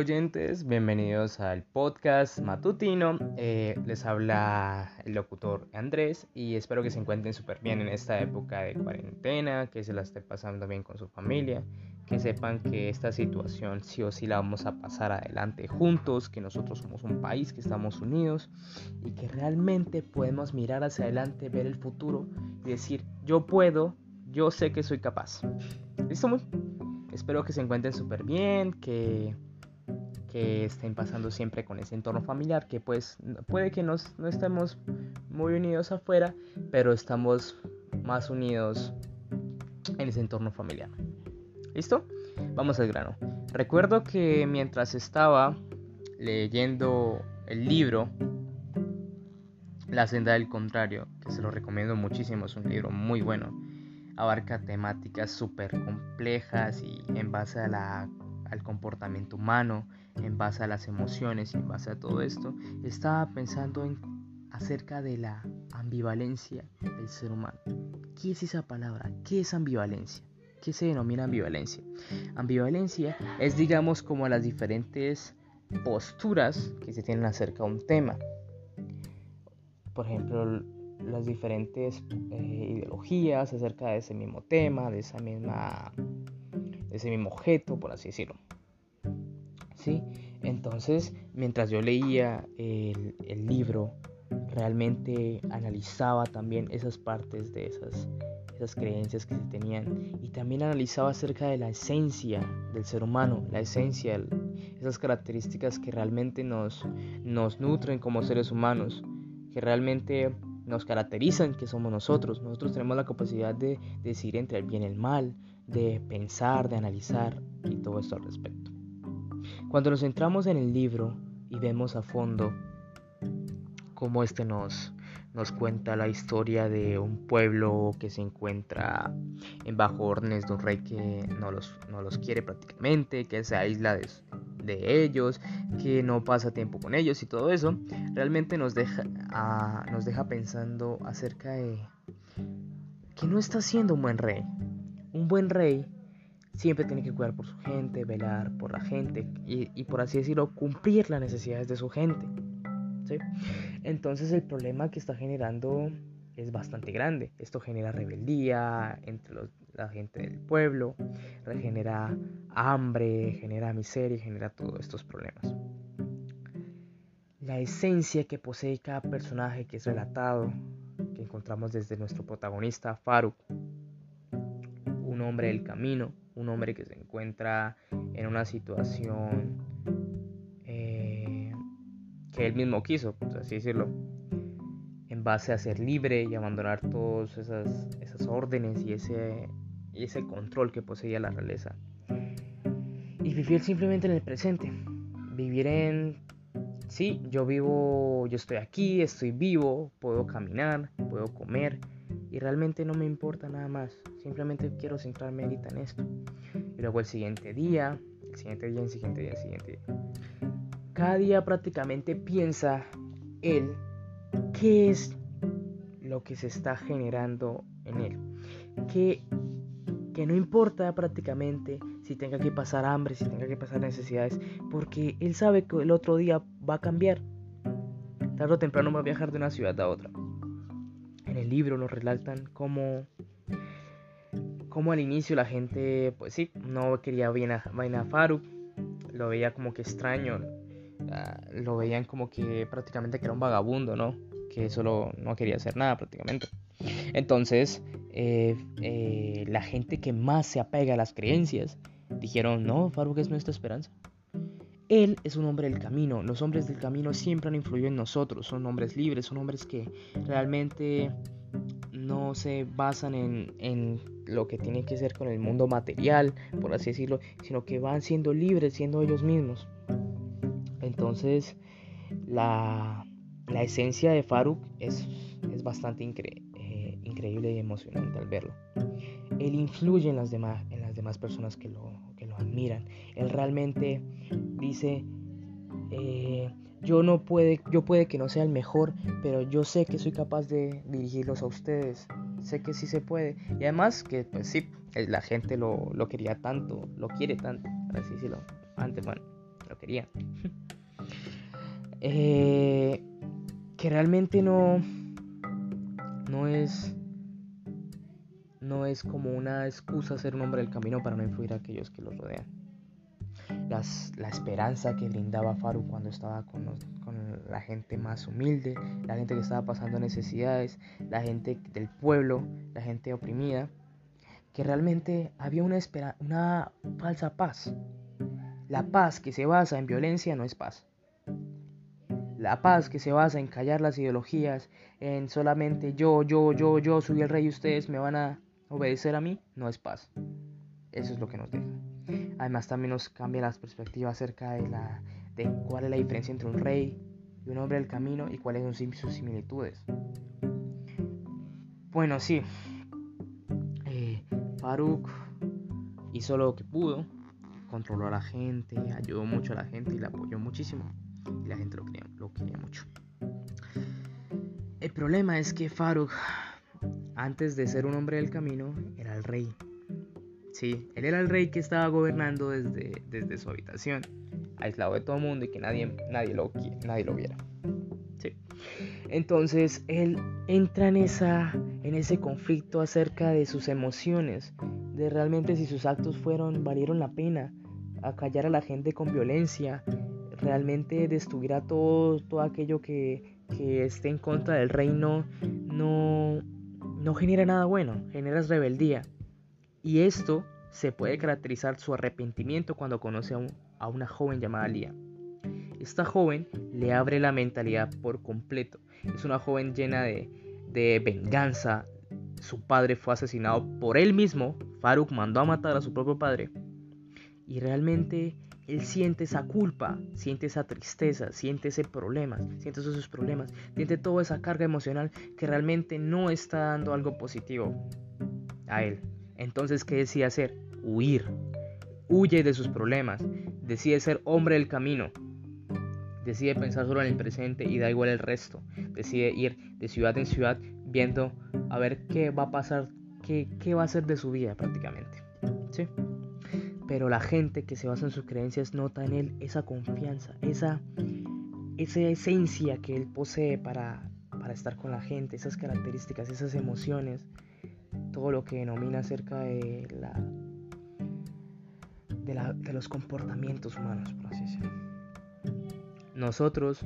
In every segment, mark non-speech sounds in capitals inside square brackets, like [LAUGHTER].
oyentes? Bienvenidos al podcast matutino. Eh, les habla el locutor Andrés y espero que se encuentren súper bien en esta época de cuarentena, que se la esté pasando bien con su familia, que sepan que esta situación sí o sí la vamos a pasar adelante juntos, que nosotros somos un país, que estamos unidos y que realmente podemos mirar hacia adelante, ver el futuro y decir, yo puedo, yo sé que soy capaz. ¿Listo? Muy? Espero que se encuentren súper bien, que, que estén pasando siempre con ese entorno familiar, que pues puede que nos, no estemos muy unidos afuera, pero estamos más unidos en ese entorno familiar. ¿Listo? Vamos al grano. Recuerdo que mientras estaba leyendo el libro La senda del contrario, que se lo recomiendo muchísimo, es un libro muy bueno abarca temáticas súper complejas y en base a la, al comportamiento humano, en base a las emociones y en base a todo esto, estaba pensando en acerca de la ambivalencia del ser humano. ¿Qué es esa palabra? ¿Qué es ambivalencia? ¿Qué se denomina ambivalencia? Ambivalencia es digamos como las diferentes posturas que se tienen acerca de un tema. Por ejemplo, las diferentes eh, ideologías acerca de ese mismo tema, de esa misma de ese mismo objeto, por así decirlo. ¿Sí? Entonces, mientras yo leía el, libro, realmente analizaba también esas partes de esas, esas creencias que se tenían y también analizaba acerca de la esencia del ser humano, la esencia, esas características que realmente nos, nos nutren como seres humanos, que realmente nos caracterizan que somos nosotros. Nosotros tenemos la capacidad de decir entre el bien y el mal, de pensar, de analizar y todo esto al respecto. Cuando nos centramos en el libro y vemos a fondo cómo este nos, nos cuenta la historia de un pueblo que se encuentra en bajo órdenes de un rey que no los, no los quiere prácticamente, que se aísla de, de ellos, que no pasa tiempo con ellos y todo eso, realmente nos deja, nos deja pensando acerca de que no está siendo un buen rey. Un buen rey siempre tiene que cuidar por su gente, velar por la gente y, y por así decirlo, cumplir las necesidades de su gente. ¿sí? Entonces el problema que está generando es bastante grande. Esto genera rebeldía entre los, la gente del pueblo, genera hambre, genera miseria, genera todos estos problemas. La esencia que posee cada personaje que es relatado, que encontramos desde nuestro protagonista Faruk, un hombre del camino, un hombre que se encuentra en una situación eh, que él mismo quiso, por así decirlo, en base a ser libre y abandonar todas esas, esas órdenes y ese, y ese control que poseía la realeza. Y vivir simplemente en el presente. Vivir en... Sí, yo vivo, yo estoy aquí, estoy vivo, puedo caminar, puedo comer y realmente no me importa nada más. Simplemente quiero centrarme ahorita en esto. Y luego el siguiente día, el siguiente día, el siguiente día, el siguiente día. Cada día prácticamente piensa él qué es lo que se está generando en él. ¿Qué que no importa prácticamente si tenga que pasar hambre, si tenga que pasar necesidades, porque él sabe que el otro día va a cambiar. Tarde o temprano va a viajar de una ciudad a otra. En el libro nos relatan cómo, cómo al inicio la gente, pues sí, no quería bien a, lo veía como que extraño, ah, lo veían como que prácticamente que era un vagabundo, ¿no? Que solo no quería hacer nada prácticamente. Entonces, eh, eh, la gente que más se apega a las creencias dijeron, no, Faruk es nuestra esperanza. Él es un hombre del camino. Los hombres del camino siempre han influido en nosotros. Son hombres libres, son hombres que realmente no se basan en, en, lo que tiene que ser con el mundo material, por así decirlo, sino que van siendo libres, siendo ellos mismos. Entonces, la, la esencia de Faruk es, es bastante increíble increíble y emocionante al verlo. Él influye en las demás, en las demás personas que lo admiran. Él realmente dice, eh, yo no puede, yo puede que no sea el mejor, pero yo sé que soy capaz de dirigirlos a ustedes. Sé que sí se puede. Y además que, pues sí, la gente lo, lo quería tanto, lo quiere tanto, así decirlo. Antes, bueno, lo querían. [LAUGHS] Eh, que realmente no, no es no es como una excusa ser un hombre del camino para no influir a aquellos que los rodean. la esperanza que brindaba Faru cuando estaba con, con, la gente más humilde, la gente que estaba pasando necesidades, la gente del pueblo, la gente oprimida, que realmente había una, espera, una falsa paz. La paz que se basa en violencia no es paz. La paz que se basa en callar las ideologías, en solamente yo, yo, yo, yo soy el rey y ustedes me van a Obedecer a mí no es paz. Eso es lo que nos deja. Además también nos cambia las perspectivas acerca de, la, de cuál es la diferencia entre un rey y un hombre del camino y cuáles son sus similitudes. Bueno, sí. Eh, hizo lo que pudo, controló a la gente, ayudó mucho a la gente y la apoyó muchísimo. Y la gente lo quería, lo quería mucho. El problema es que Faruk antes de ser un hombre del camino, era el rey. Sí, él era el rey que estaba gobernando desde, desde su habitación, aislado de todo el mundo y que nadie, nadie, lo, nadie lo viera. Sí. Entonces él entra en, esa, en ese conflicto acerca de sus emociones, de realmente si sus actos fueron, valieron la pena, a callar a la gente con violencia, realmente destruirá todo, todo aquello que, que esté en contra del reino, no, no genera nada bueno, generas rebeldía. Y esto se puede caracterizar su arrepentimiento cuando conoce a, una joven llamada Lía. Esta joven le abre la mentalidad por completo. Es una joven llena de, de venganza. Su padre fue asesinado por él mismo. Faruk mandó a matar a su propio padre. Y realmente él siente esa culpa, siente esa tristeza, siente ese problema, siente esos problemas, siente toda esa carga emocional que realmente no está dando algo positivo a él. Entonces, ¿qué decide hacer? Huir. Huye de sus problemas, decide ser hombre del camino, decide pensar solo en el presente y da igual el resto, decide ir de ciudad en ciudad viendo a ver qué va a pasar, qué, qué va a ser de su vida prácticamente. Pero la gente que se basa en sus creencias nota en él esa confianza, esa, esa esencia que él posee para, para estar con la gente, esas características, esas emociones, todo lo que denomina acerca de, la, de, la, de los comportamientos humanos, por así decirlo. Nosotros,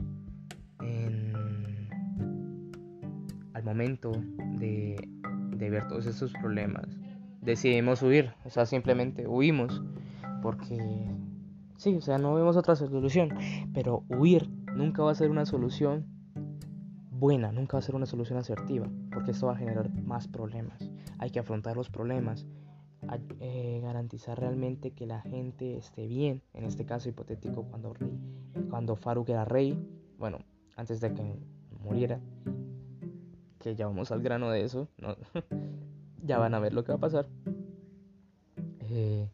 al momento de, de ver todos estos problemas, decidimos huir, o sea, simplemente huimos, porque sí, o sea, no vemos otra solución, pero huir nunca va a ser una solución buena, nunca va a ser una solución asertiva, porque esto va a generar más problemas. Hay que afrontar los problemas, eh, garantizar realmente que la gente esté bien, en este caso hipotético cuando, cuando Faruk era rey, bueno, antes de que muriera, que ya vamos al grano de eso, ¿no? [LAUGHS] ya van a ver lo que va a pasar. Eh,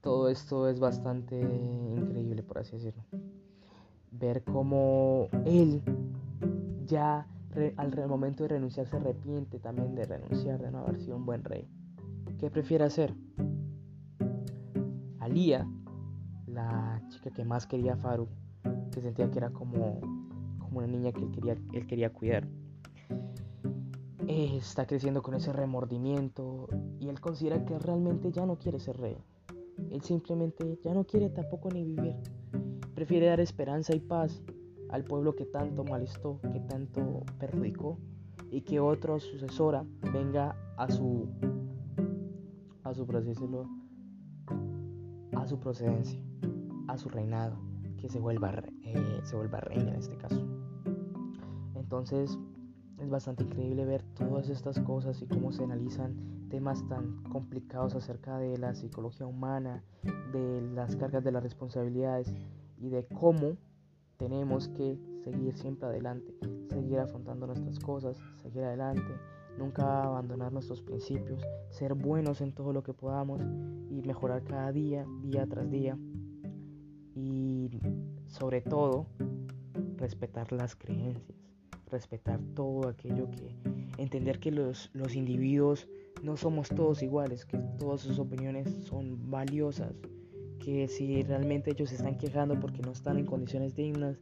todo esto es bastante increíble, por así decirlo. Ver cómo él ya al momento de renunciar se arrepiente también de renunciar, de no haber sido un buen rey. ¿Qué prefiere hacer? Alía, la chica que más quería a Faru, que sentía que era como, como una niña que él quería, él quería cuidar está creciendo con ese remordimiento y él considera que realmente ya no quiere ser rey. Él simplemente ya no quiere tampoco ni vivir. Prefiere dar esperanza y paz al pueblo que tanto malestó, que tanto perjudicó y que otra sucesora venga a su a su proceso a su procedencia, a su reinado, que se vuelva eh, se vuelva reina en este caso. Entonces, es bastante increíble ver todas estas cosas y cómo se analizan temas tan complicados acerca de la psicología humana, de las cargas de las responsabilidades y de cómo tenemos que seguir siempre adelante, seguir afrontando nuestras cosas, seguir adelante, nunca abandonar nuestros principios, ser buenos en todo lo que podamos y mejorar cada día, día tras día. Y sobre todo, respetar las creencias respetar todo aquello que, entender que los, los individuos no somos todos iguales, que todas sus opiniones son valiosas, que si realmente ellos se están quejando porque no están en condiciones dignas,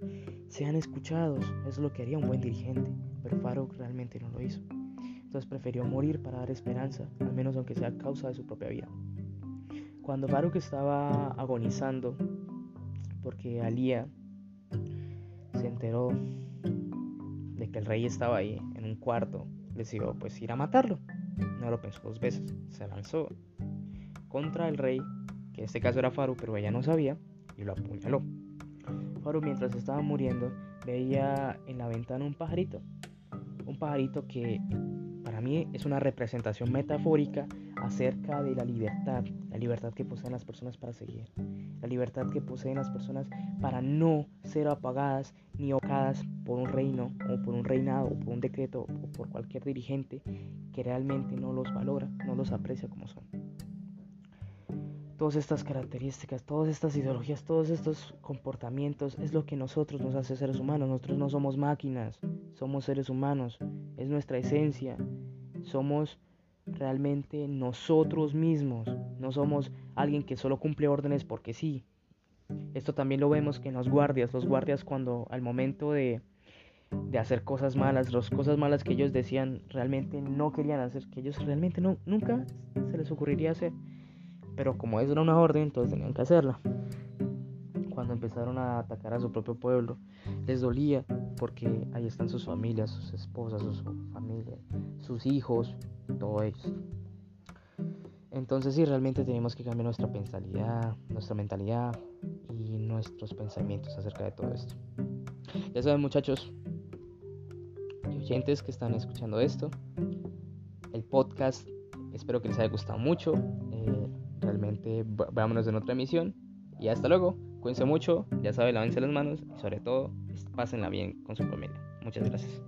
sean escuchados. Eso es lo que haría un buen dirigente, pero Farouk realmente no lo hizo. Entonces prefirió morir para dar esperanza, al menos aunque sea a causa de su propia vida. Cuando Farouk estaba agonizando, porque Alía se enteró que el rey estaba ahí en un cuarto, decidió pues ir a matarlo. No lo pensó dos veces, se lanzó contra el rey, que en este caso era Farouk, pero ella no sabía, y lo apuñaló. Farouk mientras estaba muriendo veía en la ventana un pajarito, un pajarito que para mí es una representación metafórica acerca de la libertad, la libertad que poseen las personas para seguir, la libertad que poseen las personas para no ser apagadas ni opacadas por un reino o por un reinado o por un decreto o por cualquier dirigente que realmente no los valora, no los aprecia como son. Todas estas características, todas estas ideologías, todos estos comportamientos es lo que nosotros nos hace seres humanos. Nosotros no somos máquinas, somos seres humanos, es nuestra esencia. Somos realmente nosotros mismos, no somos alguien que solo cumple órdenes porque sí. Esto también lo vemos que en los guardias, los guardias cuando al momento de, de hacer cosas malas, las cosas malas que ellos decían realmente no querían hacer, que ellos realmente no, nunca se les ocurriría hacer. Pero como eso era una orden, entonces tenían que hacerla. Cuando empezaron a atacar a su propio pueblo, les dolía porque ahí están sus familias, sus esposas, su familia, sus hijos, todo eso. Entonces sí, realmente tenemos que cambiar nuestra mentalidad, nuestra mentalidad y nuestros pensamientos acerca de todo esto. Ya saben muchachos oyentes que están escuchando esto, el podcast espero que les haya gustado mucho. Eh, realmente vámonos en otra emisión y hasta luego. Cuídense mucho, ya saben, lávense las manos y sobre todo, pásenla bien con su familia. Muchas gracias.